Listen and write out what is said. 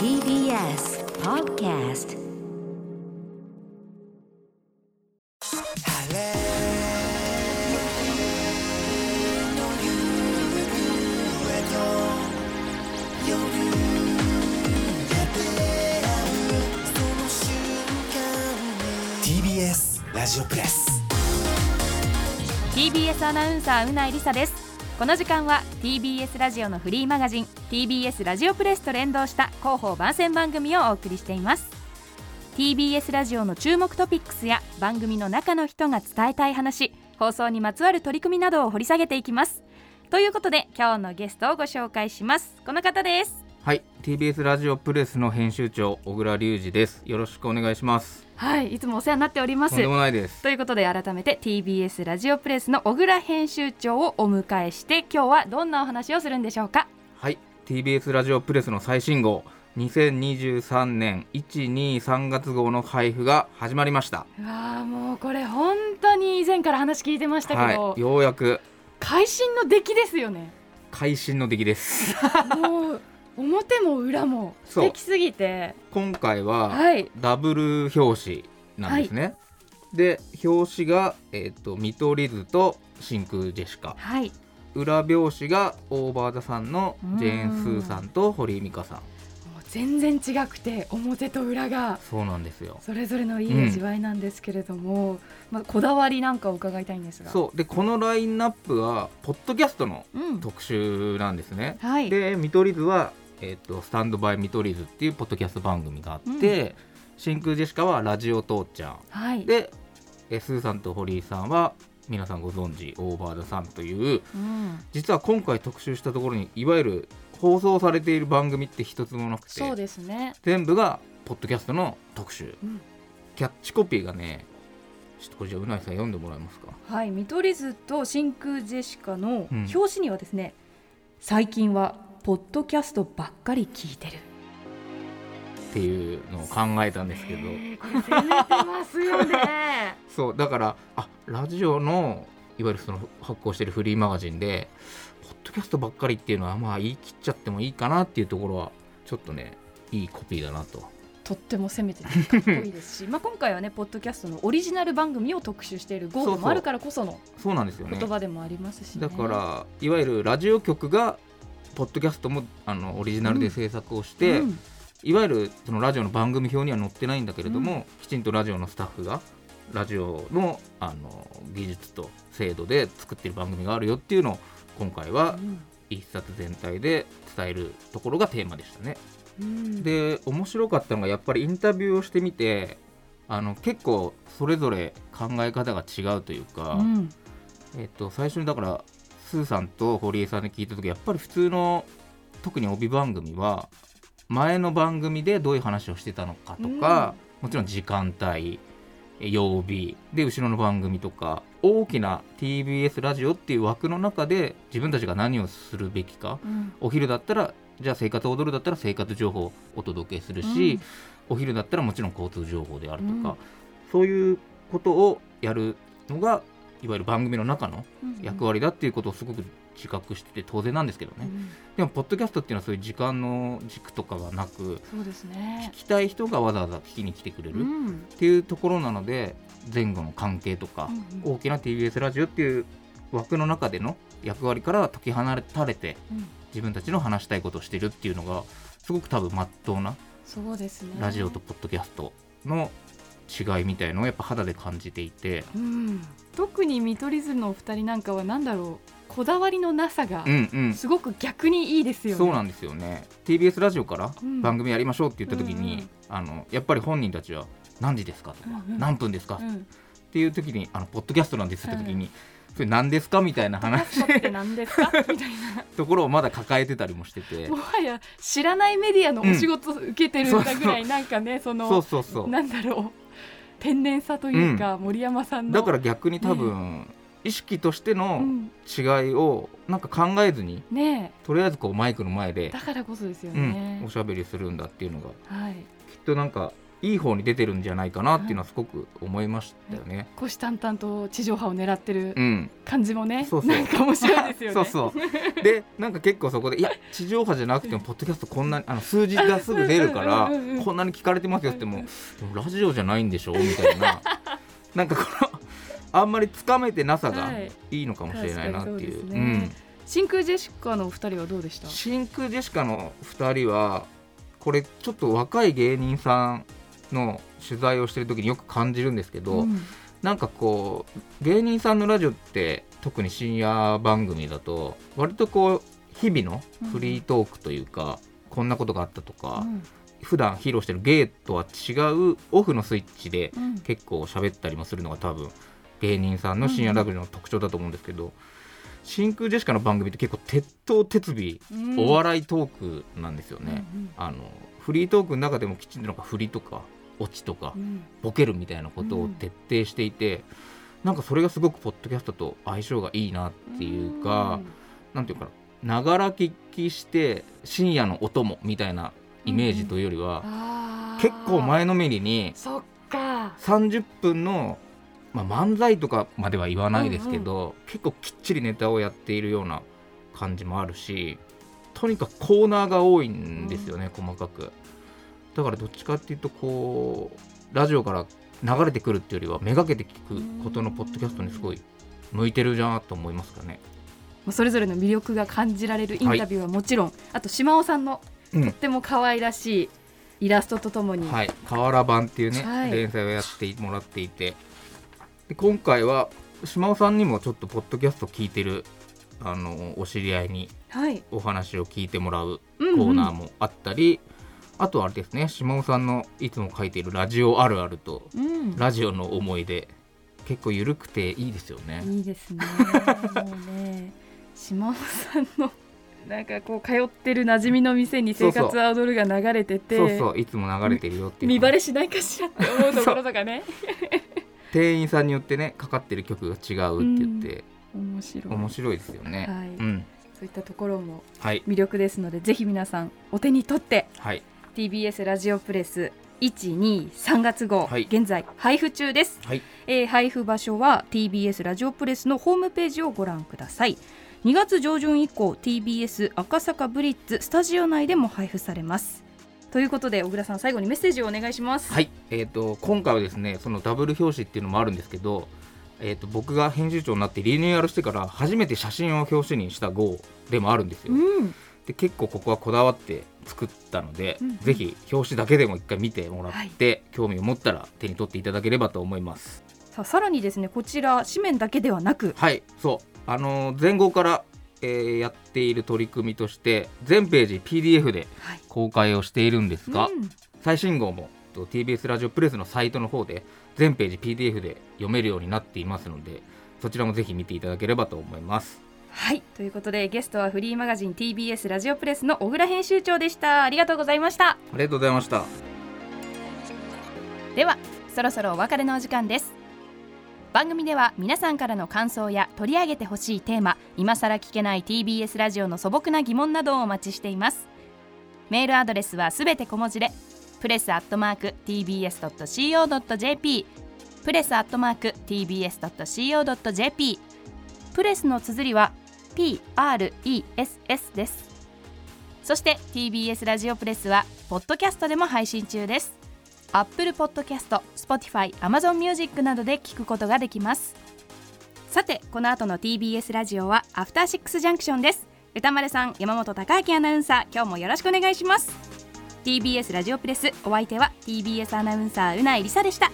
TBS Podcast. ラジオプレス。TBS アナウンサーうないりさですこの時間は TBS ラジオのフリーマガジン TBS ラジオプレスと連動した広報番宣番組をお送りしています。TBS ラジオの注目トピックスや番組の中の人が伝えたい話放送にまつわる取り組みなどを掘り下げていきます。ということで今日のゲストをご紹介します。この方です。はい。TBS ラジオプレスの編集長小倉隆二です。よろしくお願いします。はい。いつもお世話になっております。とんでもないです。ということで改めて TBS ラジオプレスの小倉編集長をお迎えして今日はどんなお話をするんでしょうか？はい。TBS ラジオプレスの最新号2023年123月号の配布が始まりました。うわーもうこれ本当に以前から話聞いてましたけど、はい。ようやく。会心の出来ですよね。会心の出来です。もう表も裏も素敵すぎて。今回ははい。ダブル表紙なんですね、で表紙が、えっと見取り図と真空ジェシカ。はい。裏表紙がオーバーザさんのジェーン・スーさんと堀井美香さん全然違くて表と裏がそうなんですよ。それぞれのいい味わいなんですけれども、まあ、こだわりなんかを伺いたいんですが。そう。でこのラインナップはポッドキャストのうん。特集なんですね、はい。で見取り図は、えっとスタンドバイ見取り図っていうポッドキャスト番組があって、真空ジェシカはラジオ父ちゃん。はい。でえスーさんと堀井さんは皆さんご存知オーバーザさんといううん、実は今回特集したところにいわゆる放送されている番組って一つもなくそうてですね、全部がポッドキャストの特集。うん。キャッチコピーがねちょっとこれじゃあうないさん読んでもらえますか？はい、見取り図と真空ジェシカのうん。表紙にはですね、最近はポッドキャストばっかり聞いてる。っていうのを考えたんですけど。えーこれ攻めてますよね。そうだからあラジオのいわゆるその発行してるフリーマガジンでポッドキャストばっかりっていうのはまあ言い切っちゃってもいいかなっていうところはちょっとねいいコピーだなと。とっても攻めててかっこいいですし、まあ今回はねポッドキャストのオリジナル番組を特集している号でもあるからこそのそうなんですよね。言葉でもありますし、ね。だからいわゆるラジオ局がポッドキャストもあのオリジナルで制作をして、うん。いわゆるそのラジオの番組表には載ってないんだけれども、きちんとラジオのスタッフがラジオのあの技術と精度で作ってる番組があるよっていうのを今回は一冊全体で伝えるところがテーマでしたね。うん。で面白かったのがやっぱりインタビューをしてみてあの結構それぞれ考え方が違うというか、うん。えっと、最初にだからスーさんと堀江さんで聞いた時やっぱり普通の特に帯番組は前の番組でどういう話をしてたのかとか、もちろん時間帯え曜日。で後ろの番組とか大きな TBS ラジオっていう枠の中で自分たちが何をするべきか。うん。お昼だったらじゃあ生活を踊るだったら生活情報をお届けするし、うん。お昼だったらもちろん交通情報であるとか、うん。そういうことをやるのがいわゆる番組の中のうん。役割だっていうことをすごく自覚してて当然なんですけどね、うん。でもポッドキャストっていうのはそういう時間の軸とかがなくそうですね。聞。きたい人がわざわざ聞きに来てくれるっうん。ていうところなので前後の関係とか、うん大きな TBS ラジオっていう枠の中での役割からは解き放たれてうん。自分たちの話したいことをしてるっていうのがすごく多分まっとうなそうですね。ラジオとポッドキャストの違いみたいのをやっぱ肌で感じていて、うん、特に見取り図のお二人なんかはなんだろう？こだわりのなさがうんうん、すごく逆にいいですよね。そうなんですよね。TBS ラジオからうん。番組やりましょうって言った時に、うんうん。あのやっぱり本人たちは何時ですか？とか、うんうん。何分ですか、っうん、ていう時にあのポッドキャストなんですって時に、それ何ですか？みたいな話。て何ですか？みたいな。ところをまだ抱えてたりもしてて。もはや知らないメディアのお仕事を受けてるんだぐらいなんかね、そのそうそうそう。なんだろう。天然さというか、森山さんの。だから逆に多分、意識としてうのん、違いをなんか考えずにねとりあえずこうマイクの前えでだ、からこそですようんねお。しゃべりするんだっていうのがはい。きっとなんかいい方に出てるんじゃないかなっていうのはすごく思いましたよね。虎視眈々と地上波を狙ってるうん、感じもね、そうそう。なんか面白いですよね。そうそう。でなんか結構そこでいや地上波じゃなくてもポッドキャストこんなにあの数字がすぐ出るからうんうんうんうんこんなに聞かれてますよってもでもラジオじゃないんでしょ？みたいな。なんかこのあんまりつかめてなさがはい。いいのかもしれないなっていう。確かにそうですね。真空ジェシカのお二人はどうでした？うん、真空ジェシカの2人はこれちょっと若い芸人さんの取材をしてる時によく感じるんですけど、うん。なんかこう芸人さんのラジオって特に深夜番組だと割とこう日々のフリートークというか、こんなことがあったとか、うん。普段披露してる芸とは違うオフのスイッチでうん。結構喋ったりもするのが多分芸人さんの深夜ラジオの特徴だと思うんですけど、真空ジェシカの番組って結構鉄頭鉄尾、うん。お笑いトークなんですよね、うんあのフリートークの中でもきちんとなんか振りとかオチとかうん。ボケるみたいなことを徹底していて、なんかそれがすごくポッドキャストと相性がいいなっていうか、なんていうかなながら聞きして深夜のお供みたいなイメージというよりは、結構前のめりにそっか。30分の、まあ、漫才とかまでは言わないですけど、結構きっちりネタをやっているような感じもあるしとにかくコーナーが多いんですよね、細かく。だからどっちかっていうとこうラジオから流れてくるっていうよりはめがけて聞くことのポッドキャストにすごい向いてるじゃんと思いますかね。それぞれの魅力が感じられるインタビューはもちろん、あと島尾さんのうん。とっても可愛らしいイラストとともに、はい、瓦版っていうね、はい。連載をやってもらっていてで今回は島尾さんにもちょっとポッドキャスト聞いてるあのお知り合いにはい。お話を聞いてもらううんうん。コーナーもあったり、あとはあれですね島尾さんのいつも書いているラジオあるあるとうん。ラジオの思い出結構緩くていいですよね。いいですね。ね島尾さんのなんかこう通ってる馴染みの店に生活アドルが流れててそうそういつも流れてるよっていう。見バレしないかしらって思うところとかね店員さんによってねかかってる曲が違うって言って、面白い。面白いですよね。はい。うん。そういったところもはい。魅力ですのでぜひ皆さんお手に取ってはい。TBS ラジオプレス123月号、はい。現在配布中です、はい。えー配布場所は TBS ラジオプレスのホームページをご覧ください。2月上旬以降 TBS 赤坂ブリッツスタジオ内でも配布されますということで小倉さん最後にメッセージをお願いします。はい、えー、と今回はですねそのダブル表紙っていうのもあるんですけど、えー、と僕が編集長になってリニューアルしてから初めて写真を表紙にした号でもあるんですよ。うん。で結構ここはこだわって作ったので、うんうん。ぜひ表紙だけでも一回見てもらって、興味を持ったら手に取っていただければと思います。さあさらにですねこちら紙面だけではなく。はい。そう。あのー前後から、えーやっている取り組みとして全ページ PDF ではい。公開をしているんですが、うん。最新号もと TBS ラジオプレスのサイトの方で全ページ PDF で読めるようになっていますのでそちらもぜひ見ていただければと思います。はい。ということでゲストはフリーマガジン TBS ラジオプレスの小倉編集長でした。ありがとうございました。ありがとうございました。ではそろそろお別れのお時間です番組では皆さんからの感想や取り上げてほしいテーマ今さら聞けない TBS ラジオの素朴な疑問などをお待ちしています。メールアドレスはすべて小文字でプレスアットマーク TBS.CO.JP プレスアットマーク TBS.CO.JP プレスの綴りは PRESS です。そして TBS ラジオプレスはポッドキャストでも配信中です。Apple Podcast、Spotify、Amazon Music などで聞くことができます。さてこの後の TBS ラジオはアフターシックスジャンクションです。歌丸さん山本貴明アナウンサー今日もよろしくお願いします。TBS ラジオプレスお相手は TBS アナウンサーうないりさでした。